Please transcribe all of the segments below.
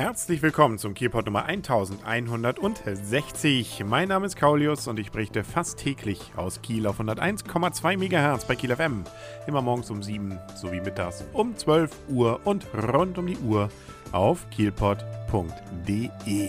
Herzlich willkommen zum Kielpot Nummer 1160. Mein Name ist Kaulius und ich berichte fast täglich aus Kiel auf 101,2 MHz bei Kiel FM. Immer morgens um 7 sowie mittags um 12 Uhr und rund um die Uhr auf kielpot.de.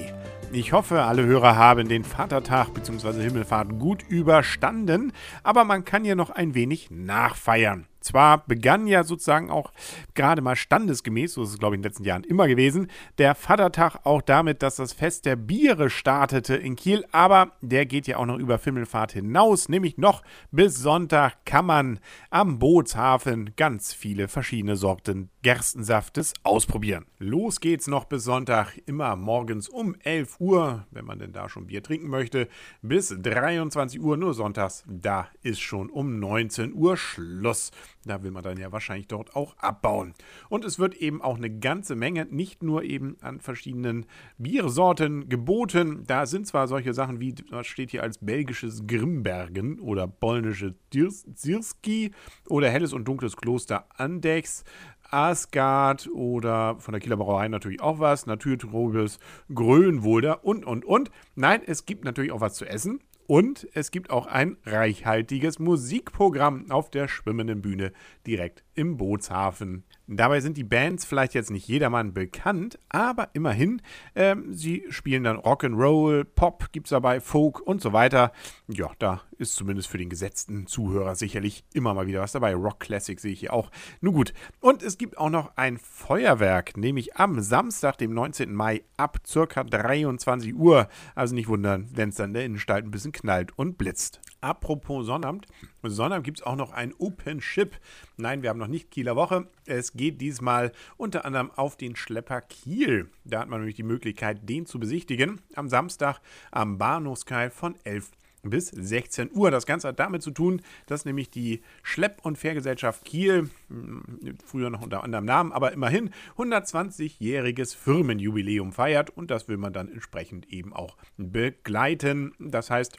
Ich hoffe, alle Hörer haben den Vatertag bzw. Himmelfahrt gut überstanden, aber man kann ja noch ein wenig nachfeiern. Zwar begann ja sozusagen auch gerade mal standesgemäß, so ist es glaube ich in den letzten Jahren immer gewesen, der Vatertag auch damit, dass das Fest der Biere startete in Kiel, aber der geht ja auch noch über Fimmelfahrt hinaus, nämlich noch bis Sonntag kann man am Bootshafen ganz viele verschiedene Sorten Gerstensaftes ausprobieren. Los geht's noch bis Sonntag, immer morgens um 11 Uhr, wenn man denn da schon Bier trinken möchte, bis 23 Uhr, nur sonntags, da ist schon um 19 Uhr Schluss. Da will man dann ja wahrscheinlich dort auch abbauen. Und es wird eben auch eine ganze Menge, nicht nur eben an verschiedenen Biersorten geboten. Da sind zwar solche Sachen wie, was steht hier als belgisches Grimbergen oder polnische Zirski oder helles und dunkles Kloster Andex. Asgard oder von der Kieler Brauerei natürlich auch was, Naturtrobes Grönwolder und, und, und. Nein, es gibt natürlich auch was zu essen. Und es gibt auch ein reichhaltiges Musikprogramm auf der schwimmenden Bühne direkt im Bootshafen. Dabei sind die Bands vielleicht jetzt nicht jedermann bekannt, aber immerhin, ähm, sie spielen dann Rock'n'Roll, Pop gibt es dabei, Folk und so weiter. Ja, da ist zumindest für den gesetzten Zuhörer sicherlich immer mal wieder was dabei. Rock Classic sehe ich hier auch. Nun gut. Und es gibt auch noch ein Feuerwerk, nämlich am Samstag, dem 19. Mai ab circa 23 Uhr. Also nicht wundern, wenn es dann in der Innenstadt ein bisschen knallt und blitzt. Apropos Sonnabend. Sonnabend gibt es auch noch ein Open Ship. Nein, wir haben noch nicht Kieler Woche. Es geht diesmal unter anderem auf den Schlepper Kiel. Da hat man nämlich die Möglichkeit, den zu besichtigen. Am Samstag am Bahnhofskai von 11 bis 16 Uhr. Das Ganze hat damit zu tun, dass nämlich die Schlepp- und Fährgesellschaft Kiel, hm, früher noch unter anderem Namen, aber immerhin 120-jähriges Firmenjubiläum feiert und das will man dann entsprechend eben auch begleiten. Das heißt,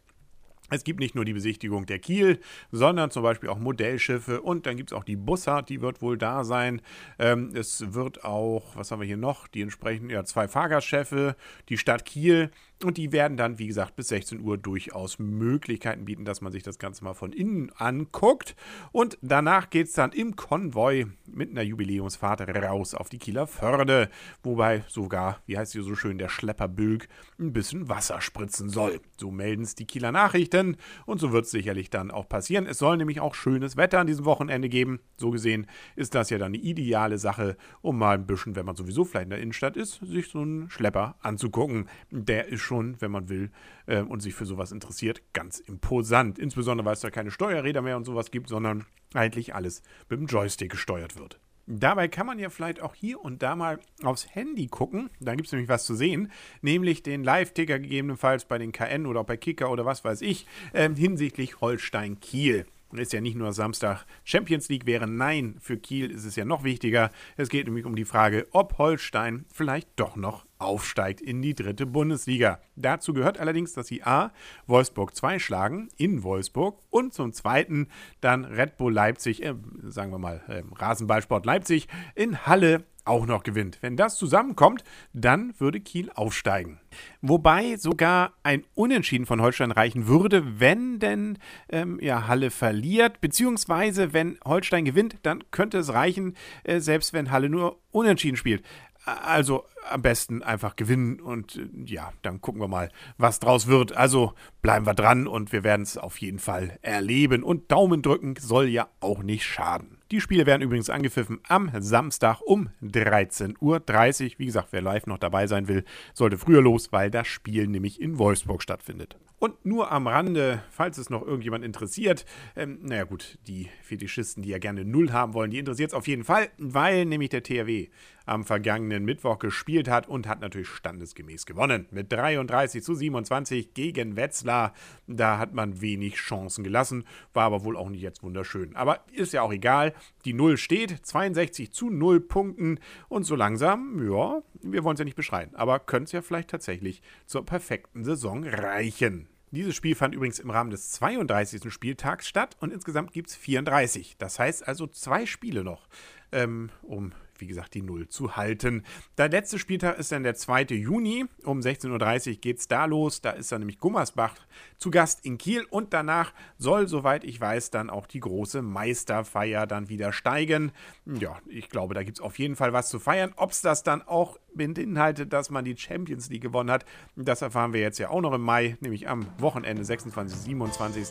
es gibt nicht nur die Besichtigung der Kiel, sondern zum Beispiel auch Modellschiffe und dann gibt es auch die Bussard, die wird wohl da sein. Ähm, es wird auch, was haben wir hier noch? Die entsprechenden, ja, zwei Fahrgastschiffe, die Stadt Kiel und die werden dann, wie gesagt, bis 16 Uhr durchaus Möglichkeiten bieten, dass man sich das Ganze mal von innen anguckt. Und danach geht es dann im Konvoi mit einer Jubiläumsfahrt raus auf die Kieler Förde, wobei sogar, wie heißt hier so schön, der Schlepperbülk ein bisschen Wasser spritzen soll. So melden es die Kieler Nachrichten und so wird es sicherlich dann auch passieren. Es soll nämlich auch schönes Wetter an diesem Wochenende geben. So gesehen ist das ja dann eine ideale Sache, um mal ein bisschen, wenn man sowieso vielleicht in der Innenstadt ist, sich so einen Schlepper anzugucken. Der ist schon schon, wenn man will äh, und sich für sowas interessiert, ganz imposant. Insbesondere, weil es da keine Steuerräder mehr und sowas gibt, sondern eigentlich alles mit dem Joystick gesteuert wird. Dabei kann man ja vielleicht auch hier und da mal aufs Handy gucken. Da gibt es nämlich was zu sehen, nämlich den Live-Ticker gegebenenfalls bei den KN oder bei Kicker oder was weiß ich, äh, hinsichtlich Holstein Kiel ist ja nicht nur Samstag Champions League wäre. Nein, für Kiel ist es ja noch wichtiger. Es geht nämlich um die Frage, ob Holstein vielleicht doch noch aufsteigt in die dritte Bundesliga. Dazu gehört allerdings, dass sie A. Wolfsburg 2 schlagen in Wolfsburg und zum Zweiten dann Red Bull Leipzig, äh, sagen wir mal äh, Rasenballsport Leipzig in Halle auch noch gewinnt. Wenn das zusammenkommt, dann würde Kiel aufsteigen. Wobei sogar ein Unentschieden von Holstein reichen würde, wenn denn ähm, ja, Halle verliert, beziehungsweise wenn Holstein gewinnt, dann könnte es reichen, äh, selbst wenn Halle nur Unentschieden spielt. Also am besten einfach gewinnen und äh, ja, dann gucken wir mal, was draus wird. Also bleiben wir dran und wir werden es auf jeden Fall erleben. Und Daumen drücken soll ja auch nicht schaden. Die Spiele werden übrigens angepfiffen am Samstag um 13.30 Uhr. Wie gesagt, wer live noch dabei sein will, sollte früher los, weil das Spiel nämlich in Wolfsburg stattfindet. Und nur am Rande, falls es noch irgendjemand interessiert, ähm, naja gut, die Fetischisten, die ja gerne Null haben wollen, die interessiert es auf jeden Fall, weil nämlich der THW am vergangenen Mittwoch gespielt hat und hat natürlich standesgemäß gewonnen. Mit 33 zu 27 gegen Wetzlar. Da hat man wenig Chancen gelassen, war aber wohl auch nicht jetzt wunderschön. Aber ist ja auch egal. Die Null steht, 62 zu 0 Punkten und so langsam, ja, wir wollen es ja nicht beschreien, aber könnte es ja vielleicht tatsächlich zur perfekten Saison reichen. Dieses Spiel fand übrigens im Rahmen des 32. Spieltags statt und insgesamt gibt es 34. Das heißt also zwei Spiele noch, ähm, um wie gesagt, die Null zu halten. Der letzte Spieltag ist dann der 2. Juni. Um 16.30 Uhr geht es da los. Da ist dann nämlich Gummersbach zu Gast in Kiel und danach soll, soweit ich weiß, dann auch die große Meisterfeier dann wieder steigen. Ja, ich glaube, da gibt es auf jeden Fall was zu feiern. Ob es das dann auch beinhaltet, dass man die Champions League gewonnen hat, das erfahren wir jetzt ja auch noch im Mai, nämlich am Wochenende 26. 27.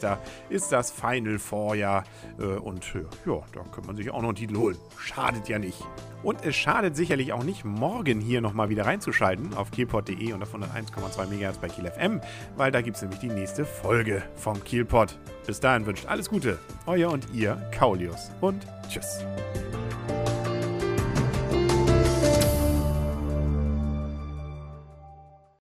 ist das Final Four ja. Äh, und äh, ja, da kann man sich auch noch einen Titel holen. Schadet ja nicht. Und es schadet sicherlich auch nicht, morgen hier nochmal wieder reinzuschalten auf kielpot.de und auf 101,2 MHz bei Kiel FM, weil da gibt es nämlich die nächste Folge vom Kielpot. Bis dahin wünscht alles Gute, euer und ihr Kaulius und tschüss.